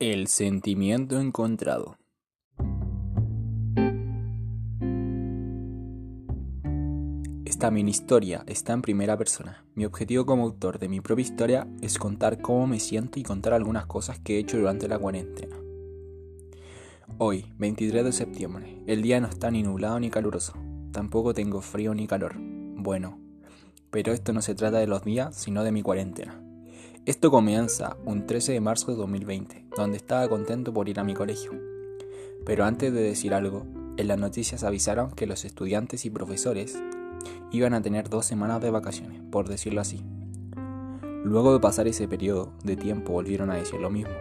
El sentimiento encontrado. Esta mini historia está en primera persona. Mi objetivo como autor de mi propia historia es contar cómo me siento y contar algunas cosas que he hecho durante la cuarentena. Hoy, 23 de septiembre, el día no está ni nublado ni caluroso. Tampoco tengo frío ni calor. Bueno, pero esto no se trata de los días, sino de mi cuarentena. Esto comienza un 13 de marzo de 2020, donde estaba contento por ir a mi colegio. Pero antes de decir algo, en las noticias avisaron que los estudiantes y profesores iban a tener dos semanas de vacaciones, por decirlo así. Luego de pasar ese periodo de tiempo volvieron a decir lo mismo.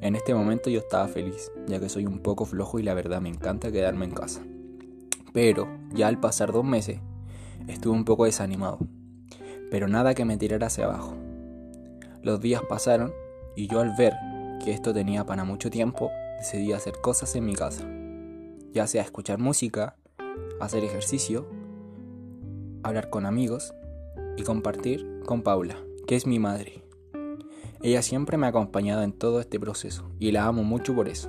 En este momento yo estaba feliz, ya que soy un poco flojo y la verdad me encanta quedarme en casa. Pero ya al pasar dos meses, estuve un poco desanimado. Pero nada que me tirara hacia abajo. Los días pasaron y yo al ver que esto tenía para mucho tiempo, decidí hacer cosas en mi casa. Ya sea escuchar música, hacer ejercicio, hablar con amigos y compartir con Paula, que es mi madre. Ella siempre me ha acompañado en todo este proceso y la amo mucho por eso.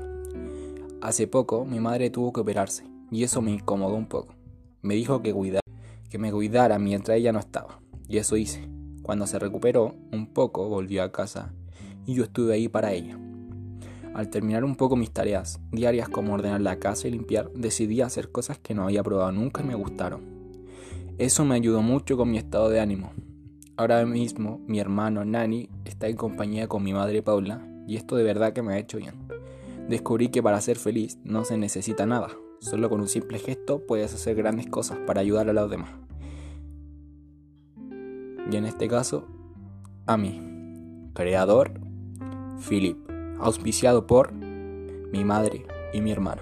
Hace poco mi madre tuvo que operarse y eso me incomodó un poco. Me dijo que, que me cuidara mientras ella no estaba y eso hice. Cuando se recuperó un poco, volvió a casa y yo estuve ahí para ella. Al terminar un poco mis tareas diarias como ordenar la casa y limpiar, decidí hacer cosas que no había probado nunca y me gustaron. Eso me ayudó mucho con mi estado de ánimo. Ahora mismo mi hermano Nani está en compañía con mi madre Paula y esto de verdad que me ha hecho bien. Descubrí que para ser feliz no se necesita nada, solo con un simple gesto puedes hacer grandes cosas para ayudar a los demás y en este caso a mí, creador Philip, auspiciado por mi madre y mi hermano.